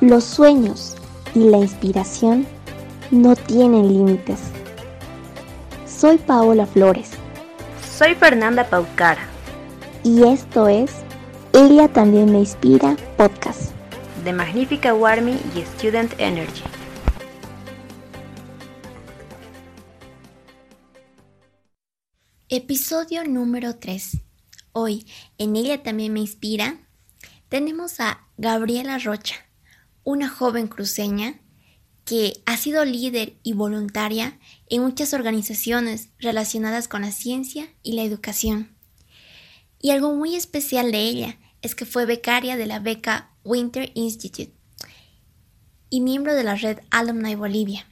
Los sueños y la inspiración no tienen límites. Soy Paola Flores. Soy Fernanda Paucara. Y esto es Ella también me inspira podcast. De Magnífica Warmy y Student Energy. Episodio número 3. Hoy, en Ella también me inspira, tenemos a Gabriela Rocha, una joven cruceña que ha sido líder y voluntaria en muchas organizaciones relacionadas con la ciencia y la educación. Y algo muy especial de ella es que fue becaria de la beca Winter Institute y miembro de la red Alumni Bolivia.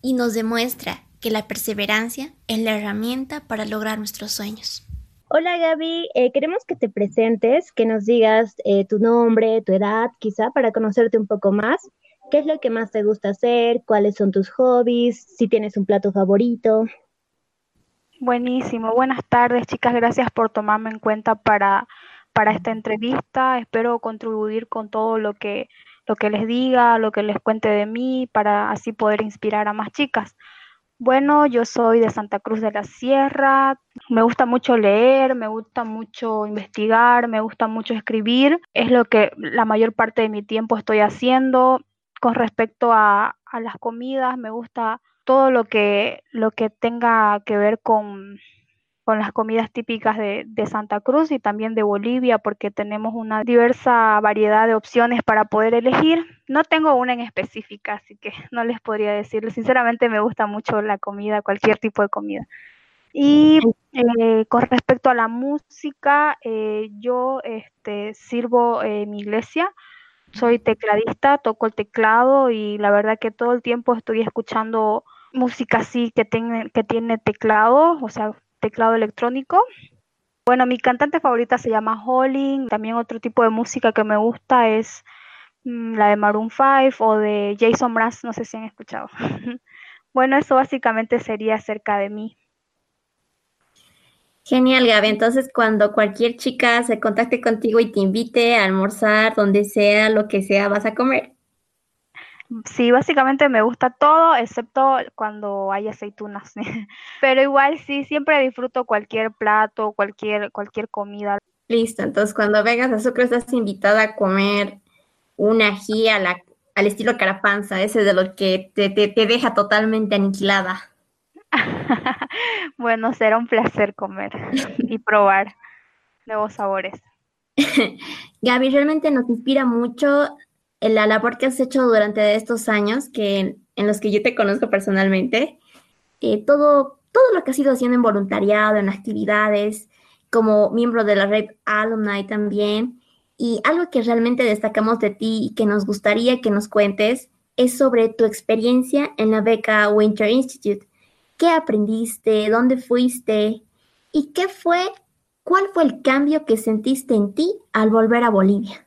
Y nos demuestra que la perseverancia es la herramienta para lograr nuestros sueños. Hola Gaby, eh, queremos que te presentes, que nos digas eh, tu nombre, tu edad, quizá para conocerte un poco más. ¿Qué es lo que más te gusta hacer? ¿Cuáles son tus hobbies? Si tienes un plato favorito. Buenísimo. Buenas tardes, chicas. Gracias por tomarme en cuenta para, para esta entrevista. Espero contribuir con todo lo que, lo que les diga, lo que les cuente de mí, para así poder inspirar a más chicas. Bueno, yo soy de Santa Cruz de la Sierra. Me gusta mucho leer, me gusta mucho investigar, me gusta mucho escribir. Es lo que la mayor parte de mi tiempo estoy haciendo. Con respecto a, las comidas, me gusta todo lo que, lo que tenga que ver con con las comidas típicas de, Santa Cruz y también de Bolivia, porque tenemos una diversa variedad de opciones para poder elegir. No tengo una en específica, así que no les podría decir. Sinceramente me gusta mucho la comida, cualquier tipo de comida. Y eh, con respecto a la música, eh, yo este, sirvo en mi iglesia, soy tecladista, toco el teclado y la verdad que todo el tiempo estoy escuchando música así que tiene, que tiene teclado, o sea, teclado electrónico. Bueno, mi cantante favorita se llama Holly. También otro tipo de música que me gusta es mm, la de Maroon 5 o de Jason Mraz, no sé si han escuchado. bueno, eso básicamente sería acerca de mí. Genial, Gaby. Entonces, cuando cualquier chica se contacte contigo y te invite a almorzar, donde sea, lo que sea, vas a comer. Sí, básicamente me gusta todo, excepto cuando hay aceitunas. Pero igual sí, siempre disfruto cualquier plato, cualquier, cualquier comida. Listo, entonces cuando vengas a Sucre estás invitada a comer un ají a la, al estilo carapanza, ese de lo que te, te, te deja totalmente aniquilada. bueno, será un placer comer y probar nuevos sabores. Gaby, realmente nos inspira mucho la labor que has hecho durante estos años, que en los que yo te conozco personalmente, eh, todo, todo lo que has ido haciendo en voluntariado, en actividades, como miembro de la red Alumni también, y algo que realmente destacamos de ti y que nos gustaría que nos cuentes es sobre tu experiencia en la beca Winter Institute. ¿Qué aprendiste? ¿Dónde fuiste? ¿Y qué fue? ¿Cuál fue el cambio que sentiste en ti al volver a Bolivia?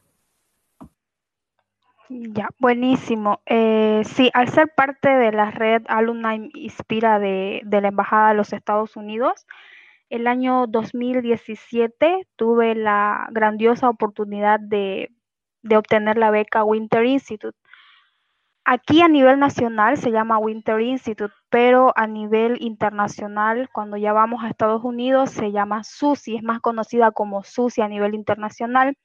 Ya, buenísimo. Eh, sí, al ser parte de la red Alumni Inspira de, la Embajada de los Estados Unidos, el año 2017 tuve la grandiosa oportunidad de, obtener la beca Winter Institute. Aquí a nivel nacional se llama Winter Institute, pero a nivel internacional, cuando ya vamos a Estados Unidos, se llama SUSI, es más conocida como SUSI a nivel internacional.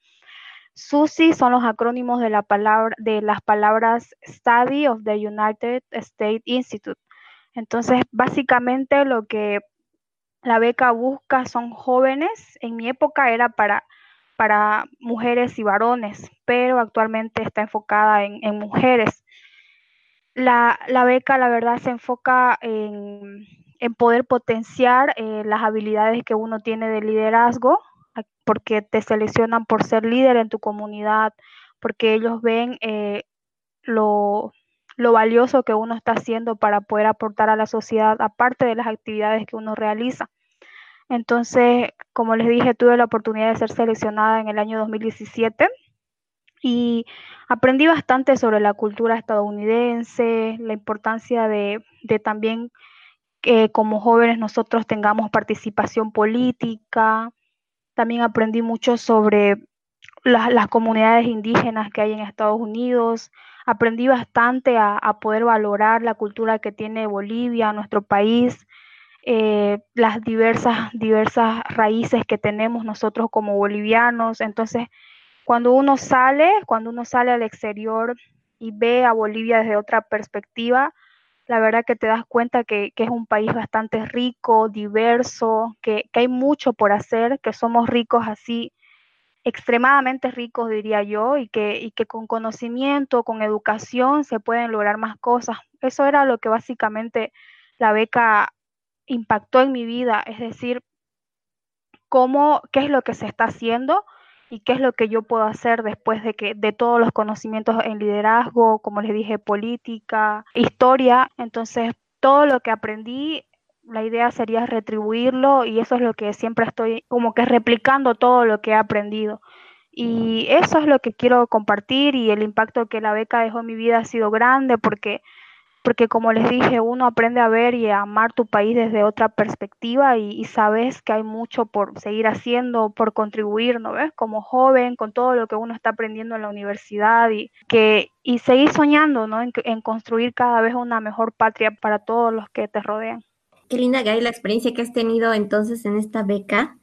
SUSI son los acrónimos de, la palabra, de las palabras Study of the United States Institute. Entonces, básicamente lo que la beca busca son jóvenes. En mi época era para, para mujeres y varones, pero actualmente está enfocada en, mujeres. La, beca, la verdad, se enfoca en, poder potenciar eh, las habilidades que uno tiene de liderazgo, porque te seleccionan por ser líder en tu comunidad, porque ellos ven eh, lo, valioso que uno está haciendo para poder aportar a la sociedad, aparte de las actividades que uno realiza. Entonces, como les dije, tuve la oportunidad de ser seleccionada en el año 2017 y aprendí bastante sobre la cultura estadounidense, la importancia de, también que como jóvenes nosotros tengamos participación política, también aprendí mucho sobre las, comunidades indígenas que hay en Estados Unidos. Aprendí bastante a, poder valorar la cultura que tiene Bolivia, nuestro país, eh, las diversas, diversas raíces que tenemos nosotros como bolivianos. Entonces, cuando uno sale, cuando uno sale al exterior y ve a Bolivia desde otra perspectiva, la verdad que te das cuenta que, es un país bastante rico, diverso, que, que, hay mucho por hacer, que somos ricos así extremadamente ricos, diría yo, y que, y que con conocimiento, con educación se pueden lograr más cosas. Eso era lo que básicamente la beca impactó en mi vida, es decir, cómo, qué es lo que se está haciendo y qué es lo que yo puedo hacer después de que de todos los conocimientos en liderazgo, como les dije, política, historia, entonces todo lo que aprendí la idea sería retribuirlo y eso es lo que siempre estoy como que replicando todo lo que he aprendido. Y eso es lo que quiero compartir y el impacto que la beca dejó en mi vida ha sido grande porque porque como les dije, uno aprende a ver y a amar tu país desde otra perspectiva y, sabes que hay mucho por seguir haciendo, por contribuir, ¿no ves? Como joven, con todo lo que uno está aprendiendo en la universidad y, que, y seguir soñando, ¿no? En, en construir cada vez una mejor patria para todos los que te rodean. Qué linda, Gaby, la experiencia que has tenido entonces en esta beca,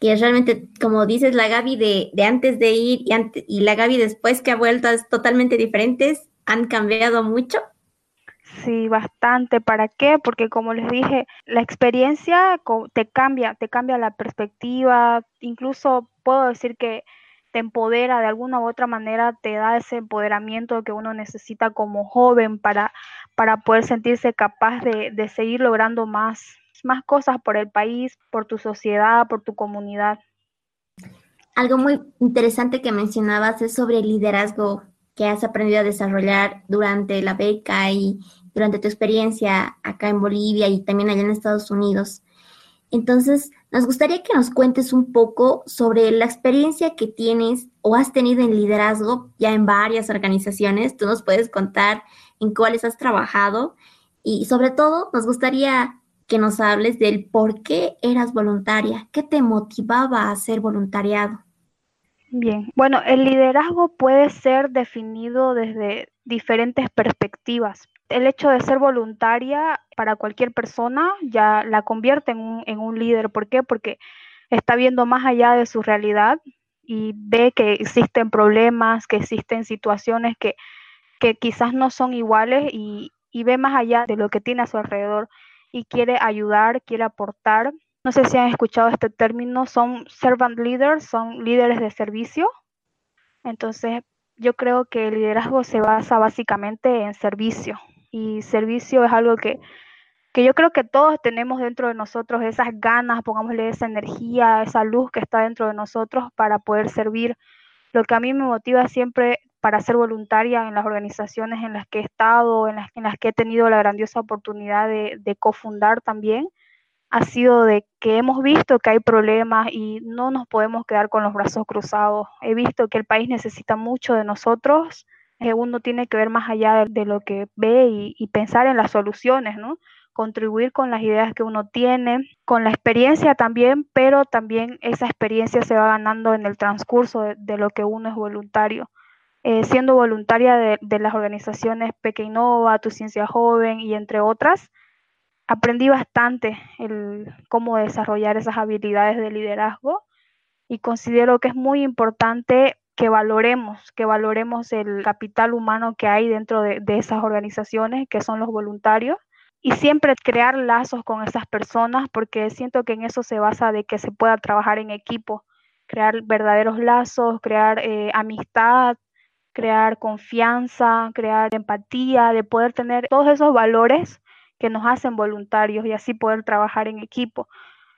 que realmente, como dices, la Gaby de, de antes de ir y, y la Gaby después que ha vuelto es totalmente diferentes, han cambiado mucho. Sí, bastante. ¿Para qué? Porque como les dije, la experiencia te cambia, te cambia la perspectiva, incluso puedo decir que te empodera de alguna u otra manera, te da ese empoderamiento que uno necesita como joven para, para poder sentirse capaz de, de seguir logrando más, más cosas por el país, por tu sociedad, por tu comunidad. Algo muy interesante que mencionabas es sobre el liderazgo que has aprendido a desarrollar durante la beca y durante tu experiencia acá en Bolivia y también allá en Estados Unidos. Entonces, nos gustaría que nos cuentes un poco sobre la experiencia que tienes o has tenido en liderazgo ya en varias organizaciones. Tú nos puedes contar en cuáles has trabajado y sobre todo nos gustaría que nos hables del por qué eras voluntaria, qué te motivaba a ser voluntariado. Bien, bueno, el liderazgo puede ser definido desde diferentes perspectivas el hecho de ser voluntaria para cualquier persona ya la convierte en un, en un líder. ¿Por qué? Porque está viendo más allá de su realidad y ve que existen problemas, que existen situaciones que, que quizás no son iguales y, y, ve más allá de lo que tiene a su alrededor y quiere ayudar, quiere aportar. No sé si han escuchado este término, son servant leaders, son líderes de servicio. Entonces, yo creo que el liderazgo se basa básicamente en servicio, y servicio es algo que, que yo creo que todos tenemos dentro de nosotros esas ganas, pongámosle esa energía, esa luz que está dentro de nosotros para poder servir. Lo que a mí me motiva siempre para ser voluntaria en las organizaciones en las que he estado, en las, en las que he tenido la grandiosa oportunidad de, de cofundar también, ha sido de que hemos visto que hay problemas y no nos podemos quedar con los brazos cruzados. He visto que el país necesita mucho de nosotros uno tiene que ver más allá de, lo que ve y, pensar en las soluciones, ¿no? Contribuir con las ideas que uno tiene, con la experiencia también, pero también esa experiencia se va ganando en el transcurso de, lo que uno es voluntario. Eh, siendo voluntaria de, las organizaciones Pequeñova, Tu Ciencia Joven y entre otras, aprendí bastante el cómo desarrollar esas habilidades de liderazgo y considero que es muy importante que valoremos, que valoremos el capital humano que hay dentro de, esas organizaciones, que son los voluntarios, y siempre crear lazos con esas personas, porque siento que en eso se basa de que se pueda trabajar en equipo, crear verdaderos lazos, crear eh, amistad, crear confianza, crear empatía, de poder tener todos esos valores que nos hacen voluntarios y así poder trabajar en equipo.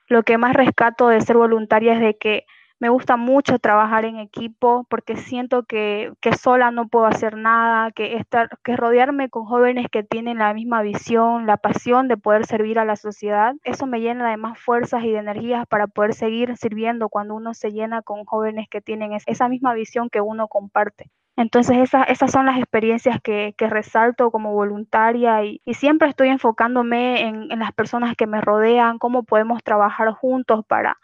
Lo que más rescato de ser voluntaria es de que me gusta mucho trabajar en equipo porque siento que, sola no puedo hacer nada, que, estar, que rodearme con jóvenes que tienen la misma visión, la pasión de poder servir a la sociedad, eso me llena de más fuerzas y de energías para poder seguir sirviendo cuando uno se llena con jóvenes que tienen esa misma visión que uno comparte. Entonces esas son las experiencias que, resalto como voluntaria y, siempre estoy enfocándome en, en las personas que me rodean, cómo podemos trabajar juntos para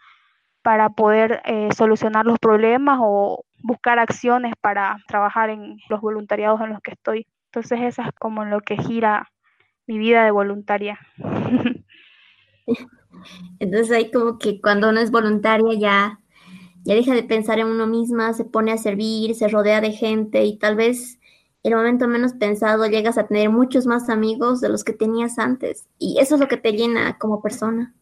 para poder eh, solucionar los problemas o, buscar acciones para trabajar en los voluntariados en los que estoy. Entonces eso es como lo que gira mi vida de voluntaria. Entonces ahí como que cuando uno es voluntaria ya, ya deja de pensar en uno misma, se pone a servir, se rodea de gente y tal vez el momento menos pensado llegas a tener muchos más amigos de los que tenías antes. Y eso es lo que te llena como persona.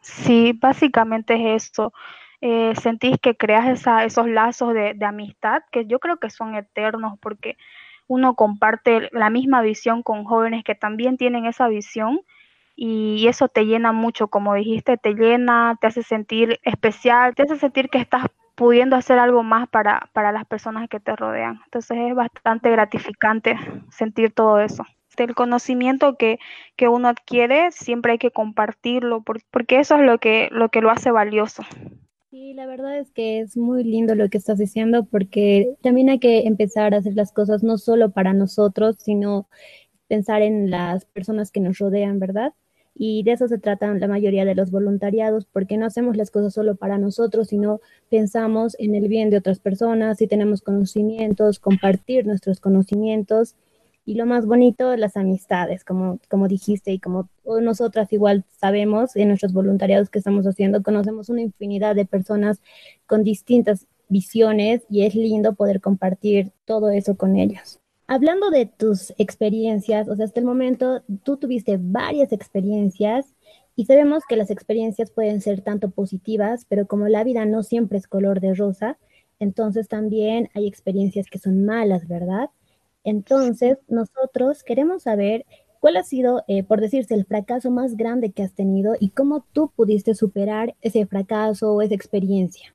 Sí, básicamente es eso. Eh, sentís que creas esa, esos lazos de, de, amistad que yo creo que son eternos porque uno comparte la misma visión con jóvenes que también tienen esa visión y eso te llena mucho, como dijiste, te llena, te hace sentir especial, te hace sentir que estás pudiendo hacer algo más para, para las personas que te rodean. Entonces es bastante gratificante sentir todo eso. El conocimiento que, que uno adquiere siempre hay que compartirlo porque eso es lo que, lo que lo hace valioso. Sí, la verdad es que es muy lindo lo que estás diciendo porque también hay que empezar a hacer las cosas no solo para nosotros, sino pensar en las personas que nos rodean, ¿verdad? Y de eso se tratan la mayoría de los voluntariados, porque no hacemos las cosas solo para nosotros, sino pensamos en el bien de otras personas, si tenemos conocimientos, compartir nuestros conocimientos y lo más bonito, las amistades, como, como dijiste y como nosotras igual sabemos en nuestros voluntariados que estamos haciendo, conocemos una infinidad de personas con distintas visiones y es lindo poder compartir todo eso con ellos. Hablando de tus experiencias, o sea, hasta el momento tú tuviste varias experiencias y sabemos que las experiencias pueden ser tanto positivas, pero como la vida no siempre es color de rosa, entonces también hay experiencias que son malas, ¿verdad? Entonces, nosotros queremos saber cuál ha sido, eh, por decirse, el fracaso más grande que has tenido y cómo tú pudiste superar ese fracaso o esa experiencia.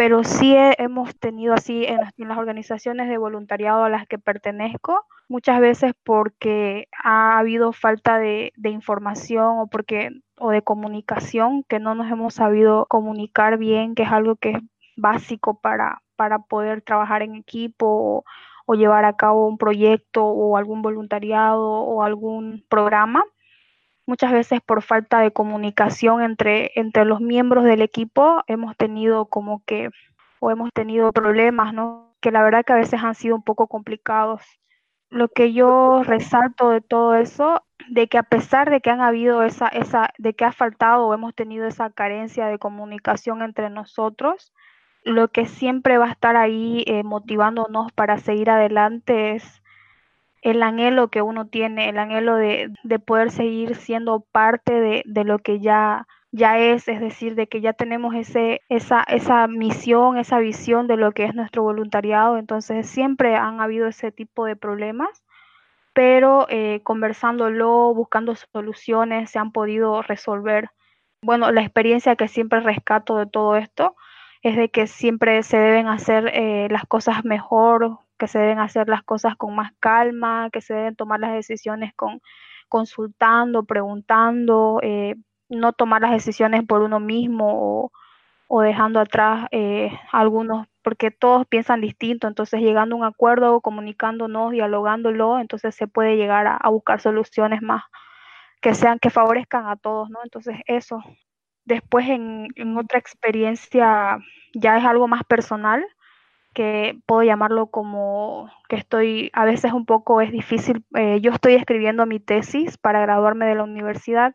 Pero sí hemos tenido así en las, organizaciones de voluntariado a las que pertenezco, muchas veces porque ha habido falta de, información o porque o de comunicación que no nos hemos sabido comunicar bien, que es algo que es básico para, para poder trabajar en equipo o llevar a cabo un proyecto o algún voluntariado o algún programa. Muchas veces por falta de comunicación entre, entre los miembros del equipo hemos tenido como que, o hemos tenido problemas, ¿no? Que la verdad que a veces han sido un poco complicados. Lo que yo resalto de todo eso, de que a pesar de que han habido esa, esa, de que ha faltado o hemos tenido esa carencia de comunicación entre nosotros, lo que siempre va a estar ahí eh, motivándonos para seguir adelante es el anhelo que uno tiene, el anhelo de, poder seguir siendo parte de, de, lo que ya, ya es, es decir, de que ya tenemos ese, esa, esa misión, esa visión de lo que es nuestro voluntariado. Entonces siempre han habido ese tipo de problemas, pero eh, conversándolo, buscando soluciones, se han podido resolver. Bueno, la experiencia que siempre rescato de todo esto es de que siempre se deben hacer eh, las cosas mejor, que se deben hacer las cosas con más calma, que se deben tomar las decisiones con consultando, preguntando, eh, no tomar las decisiones por uno mismo o, dejando atrás eh, algunos, porque todos piensan distinto, entonces llegando a un acuerdo, comunicándonos, dialogándolo, entonces se puede llegar a, buscar soluciones más que sean, que favorezcan a todos, ¿no? Entonces eso, Después en, otra experiencia ya es algo más personal, que puedo llamarlo como que estoy, a veces un poco es difícil, eh, yo estoy escribiendo mi tesis para graduarme de la universidad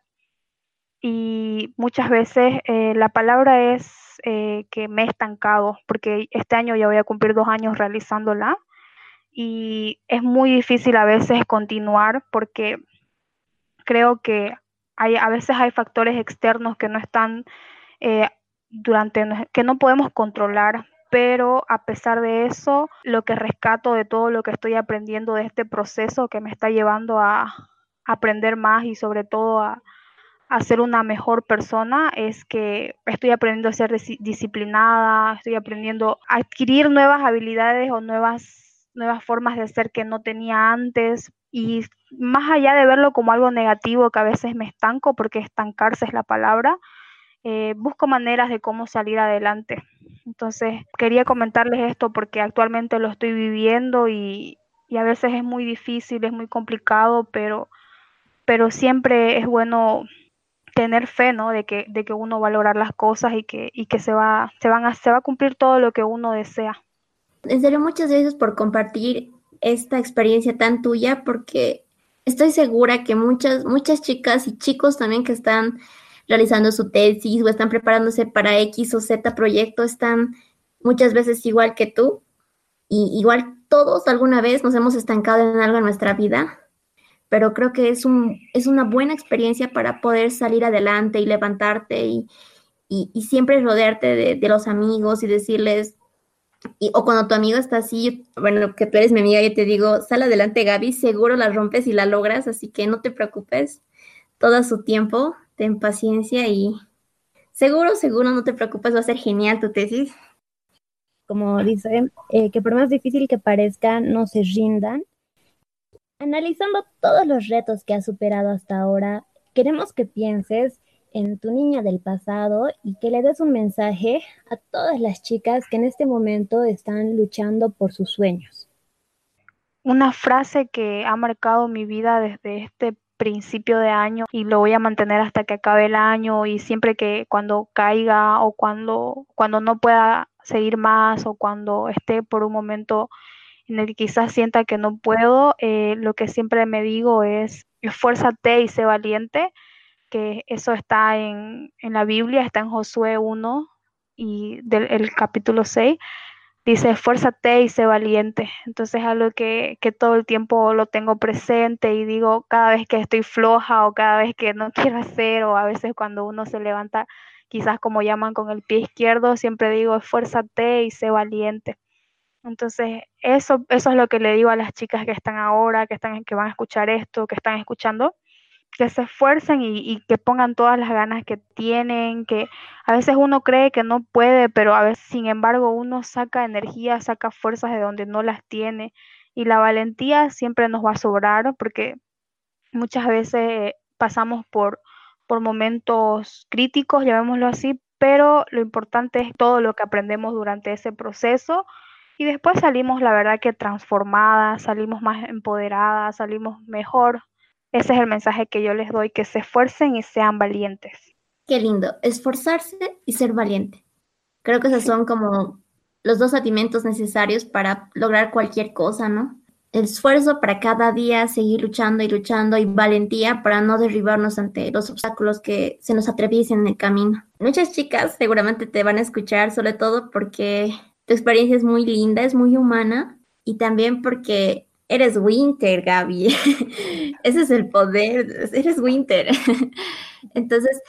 y muchas veces eh, la palabra es eh, que me he estancado, porque este año ya voy a cumplir dos años realizándola y es muy difícil a veces continuar porque creo que a veces hay factores externos que no están eh, durante, que no podemos controlar, pero a pesar de eso, lo que rescato de todo lo que estoy aprendiendo de este proceso que me está llevando a, aprender más y sobre todo a, ser una mejor persona es que estoy aprendiendo a ser disciplinada, estoy aprendiendo a adquirir nuevas habilidades o nuevas, nuevas formas de ser que no tenía antes. Y más allá de verlo como algo negativo que a veces me estanco, porque estancarse es la palabra, eh, busco maneras de cómo salir adelante. Entonces, quería comentarles esto porque actualmente lo estoy viviendo y, a veces es muy difícil, es muy complicado, pero, pero siempre es bueno tener fe, ¿no? De que, de que uno va a lograr las cosas y que, y que se, va, se, van a, se va a cumplir todo lo que uno desea. En serio, muchas gracias por compartir esta experiencia tan tuya, porque estoy segura que muchas, muchas chicas y chicos también que están realizando su tesis o están preparándose para X o Z proyecto están muchas veces igual que tú. Y igual todos alguna vez nos hemos estancado en algo en nuestra vida, pero creo que es, un, es una buena experiencia para poder salir adelante y levantarte y, y, siempre rodearte de, los amigos y decirles, y, o cuando tu amigo está así, bueno, que tú eres mi amiga, y te digo, sal adelante Gaby, seguro la rompes y la logras, así que no te preocupes, todo su tiempo, ten paciencia y seguro, seguro, no te preocupes, va a ser genial tu tesis. Como dice, eh, que por más difícil que parezca, no se rindan. Analizando todos los retos que has superado hasta ahora, queremos que pienses en tu niña del pasado y que le des un mensaje a todas las chicas que en este momento están luchando por sus sueños. Una frase que ha marcado mi vida desde este principio de año y lo voy a mantener hasta que acabe el año y siempre que cuando caiga o cuando, cuando no pueda seguir más o cuando esté por un momento en el que quizás sienta que no puedo, eh, lo que siempre me digo es esfuérzate y sé valiente que eso está en, la Biblia, está en Josué 1 y del el capítulo 6, dice, esfuérzate y sé valiente. Entonces es algo que, que, todo el tiempo lo tengo presente y digo cada vez que estoy floja o cada vez que no quiero hacer o a veces cuando uno se levanta, quizás como llaman con el pie izquierdo, siempre digo, esfuérzate y sé valiente. Entonces, eso, eso es lo que le digo a las chicas que están ahora, que, están, que van a escuchar esto, que están escuchando, que se esfuercen y, que pongan todas las ganas que tienen, que a veces uno cree que no puede, pero a veces, sin embargo, uno saca energía, saca fuerzas de donde no las tiene. Y la valentía siempre nos va a sobrar porque muchas veces pasamos por, por momentos críticos, llamémoslo así, pero lo importante es todo lo que aprendemos durante ese proceso y después salimos, la verdad que transformadas, salimos más empoderadas, salimos mejor ese es el mensaje que yo les doy, que se esfuercen y sean valientes. Qué lindo, esforzarse y ser valiente. Creo que esos son como los dos sentimientos necesarios para lograr cualquier cosa, ¿no? El esfuerzo para cada día seguir luchando y luchando y valentía para no derribarnos ante los obstáculos que se nos atraviesen en el camino. Muchas chicas seguramente te van a escuchar, sobre todo porque tu experiencia es muy linda, es muy humana y también porque Eres Winter, Gaby. Ese es el poder. Eres Winter. Entonces,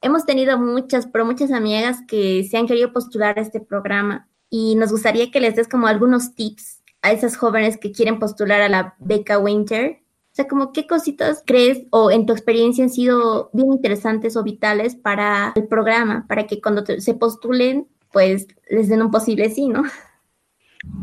hemos tenido muchas, pero muchas amigas que se han querido postular a este programa y nos gustaría que les des como algunos tips a esas jóvenes que quieren postular a la beca Winter. O sea, como qué cositas crees o en tu experiencia han sido bien interesantes o vitales para el programa, para que cuando se postulen, pues les den un posible sí, ¿no?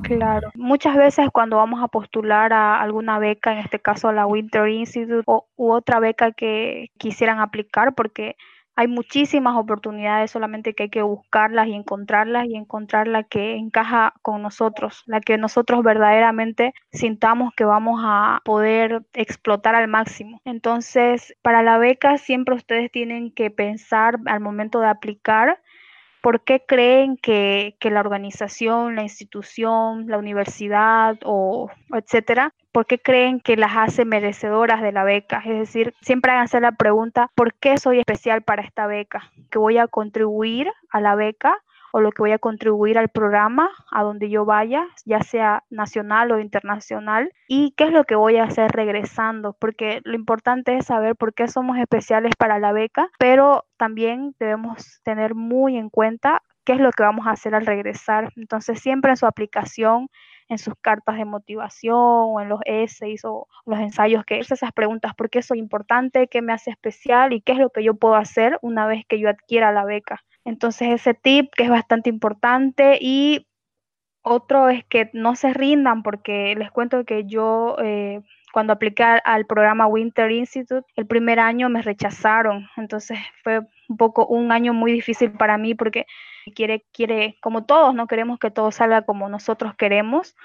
Claro, muchas veces cuando vamos a postular a alguna beca, en este caso a la Winter Institute o, u otra beca que quisieran aplicar, porque hay muchísimas oportunidades, solamente que hay que buscarlas y encontrarlas y encontrar la que encaja con nosotros, la que nosotros verdaderamente sintamos que vamos a poder explotar al máximo. Entonces, para la beca siempre ustedes tienen que pensar al momento de aplicar ¿Por qué creen que, la organización, la institución, la universidad o etcétera, por qué creen que las hace merecedoras de la beca? Es decir, siempre háganse la pregunta, ¿por qué soy especial para esta beca? ¿Que voy a contribuir a la beca? O lo que voy a contribuir al programa, a donde yo vaya, ya sea nacional o internacional, y qué es lo que voy a hacer regresando, porque lo importante es saber por qué somos especiales para la beca, pero también debemos tener muy en cuenta qué es lo que vamos a hacer al regresar. Entonces, siempre en su aplicación, en sus cartas de motivación o en los essays o los ensayos, que es esas preguntas, ¿por qué soy importante? ¿Qué me hace especial? ¿Y qué es lo que yo puedo hacer una vez que yo adquiera la beca? Entonces ese tip que es bastante importante y otro es que no se rindan porque les cuento que yo eh, cuando apliqué al programa Winter Institute, el primer año me rechazaron. Entonces fue un poco un año muy difícil para mí porque quiere, quiere, como todos, no queremos que todo salga como nosotros queremos,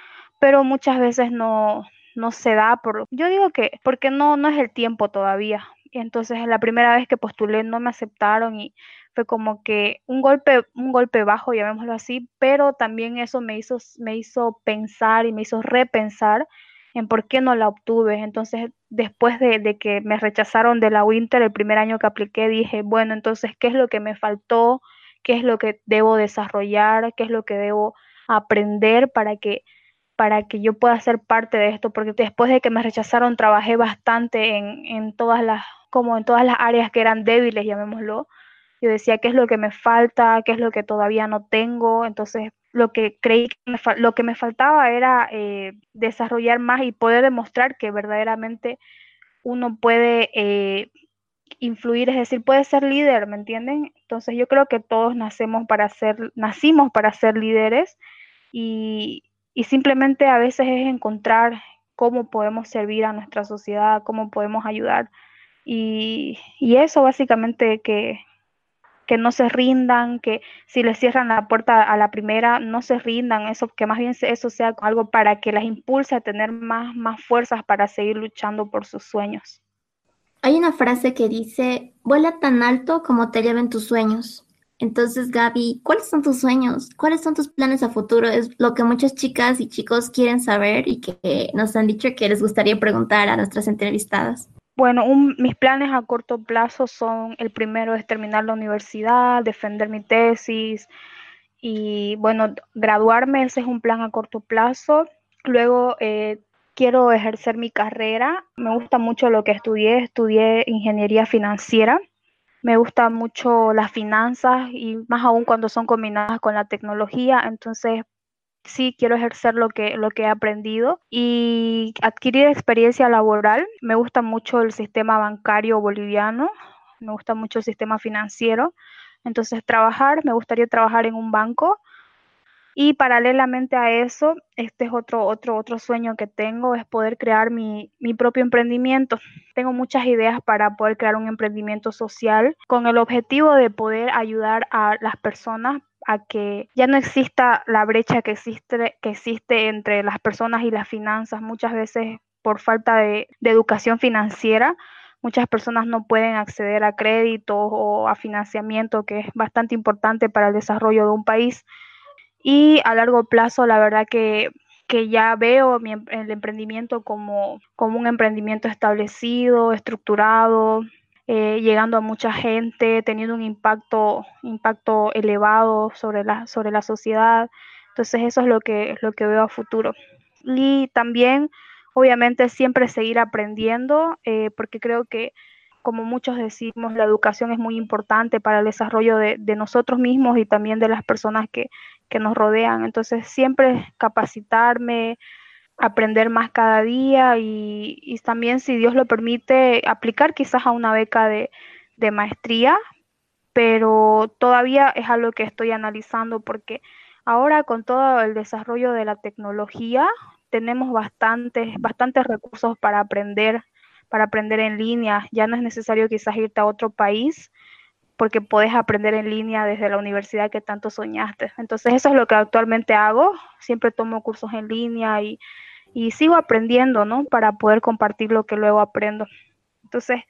pero muchas veces no, no se da por, yo digo que porque no, no es el tiempo todavía. Entonces la primera vez que postulé no me aceptaron y fue como que un golpe, un golpe bajo, llamémoslo así, pero también eso me hizo, me hizo pensar y me hizo repensar en por qué no la obtuve. Entonces, después de, que me rechazaron de la Winter el primer año que apliqué, dije, bueno, entonces, ¿qué es lo que me faltó? ¿Qué es lo que debo desarrollar? ¿Qué es lo que debo aprender para que para que yo pueda ser parte de esto, porque después de que me rechazaron trabajé bastante en, en todas las, como en todas las áreas que eran débiles, llamémoslo. Yo decía, ¿qué es lo que me falta? ¿Qué es lo que todavía no tengo? Entonces lo que creí que me, lo que me faltaba era eh, desarrollar más y poder demostrar que verdaderamente uno puede eh, influir, es decir, puede ser líder, ¿me entienden? Entonces yo creo que todos nacemos para ser, nacimos para ser líderes y, y simplemente a veces es encontrar cómo podemos servir a nuestra sociedad, cómo podemos ayudar. Y, y eso básicamente que, que no se rindan, que si les cierran la puerta a la primera, no se rindan, eso, que más bien eso sea algo para que las impulse a tener más, más fuerzas para seguir luchando por sus sueños. Hay una frase que dice, vuela tan alto como te lleven tus sueños. Entonces, Gaby, ¿cuáles son tus sueños? ¿Cuáles son tus planes a futuro? Es lo que muchas chicas y chicos quieren saber y que nos han dicho que les gustaría preguntar a nuestras entrevistadas. Bueno, mis planes a corto plazo son, el primero es terminar la universidad, defender mi tesis y bueno, graduarme, ese es un plan a corto plazo. Luego eh, quiero ejercer mi carrera, me gusta mucho lo que estudié, estudié ingeniería financiera, me gusta mucho las finanzas y más aún cuando son combinadas con la tecnología, entonces sí quiero ejercer lo que, lo que he aprendido y adquirir experiencia laboral. Me gusta mucho el sistema bancario boliviano, me gusta mucho el sistema financiero. Entonces, trabajar, me gustaría trabajar en un banco. Y paralelamente a eso, este es otro, otro, otro sueño que tengo, es poder crear mi, mi propio emprendimiento. Tengo muchas ideas para poder crear un emprendimiento social con el objetivo de poder ayudar a las personas a que ya no exista la brecha que existe, que existe entre las personas y las finanzas. Muchas veces por falta de, educación financiera, muchas personas no pueden acceder a créditos o a financiamiento, que es bastante importante para el desarrollo de un país. Y a largo plazo, la verdad que, ya veo em, el emprendimiento como, como un emprendimiento establecido, estructurado, eh, llegando a mucha gente, teniendo un impacto, impacto elevado sobre la, sobre la sociedad. Entonces eso es lo que, lo que veo a futuro. Y también, obviamente, siempre seguir aprendiendo, eh, porque creo que, como muchos decimos, la educación es muy importante para el desarrollo de, de nosotros mismos y también de las personas que, que nos rodean. Entonces, siempre capacitarme, aprender más cada día y, también, si Dios lo permite, aplicar quizás a una beca de, maestría, pero todavía es algo que estoy analizando porque ahora con todo el desarrollo de la tecnología tenemos bastantes, bastantes recursos para aprender, para aprender en línea. Ya no es necesario quizás irte a otro país porque puedes aprender en línea desde la universidad que tanto soñaste. Entonces eso es lo que actualmente hago. Siempre tomo cursos en línea y y sigo aprendiendo, ¿no? Para poder compartir lo que luego aprendo. Entonces,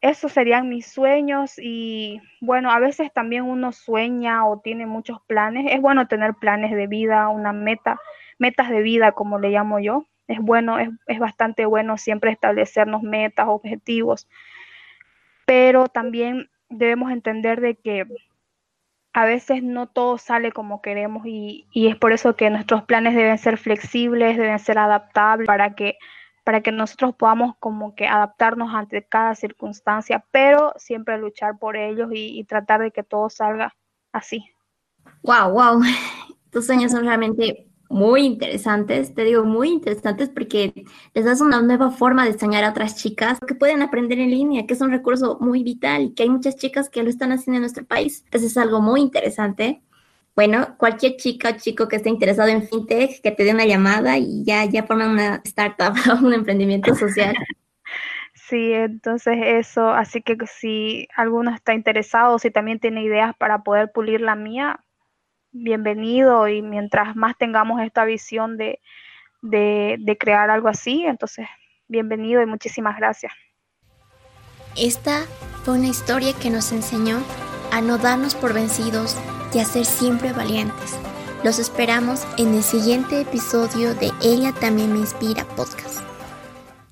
esos serían mis sueños y bueno, a veces también uno sueña o tiene muchos planes. Es bueno tener planes de vida, una meta, metas de vida, como le llamo yo. Es bueno, es, es bastante bueno siempre establecernos metas, objetivos, pero también debemos entender de que a veces no todo sale como queremos y, es por eso que nuestros planes deben ser flexibles, deben ser adaptables para que, para que nosotros podamos como que adaptarnos ante cada circunstancia, pero siempre luchar por ellos y, y tratar de que todo salga así. Wow, wow. Tus sueños son realmente muy interesantes, te digo muy interesantes porque les das una nueva forma de enseñar a otras chicas que pueden aprender en línea, que es un recurso muy vital y que hay muchas chicas que lo están haciendo en nuestro país. Entonces es algo muy interesante. Bueno, cualquier chica o chico que esté interesado en fintech, que te dé una llamada y ya, ya forman una startup o un emprendimiento social. Sí, entonces eso, así que si alguno está interesado, si también tiene ideas para poder pulir la mía, bienvenido y mientras más tengamos esta visión de, de, crear algo así, entonces bienvenido y muchísimas gracias. Esta fue una historia que nos enseñó a no darnos por vencidos y a ser siempre valientes. Los esperamos en el siguiente episodio de Ella también me inspira podcast.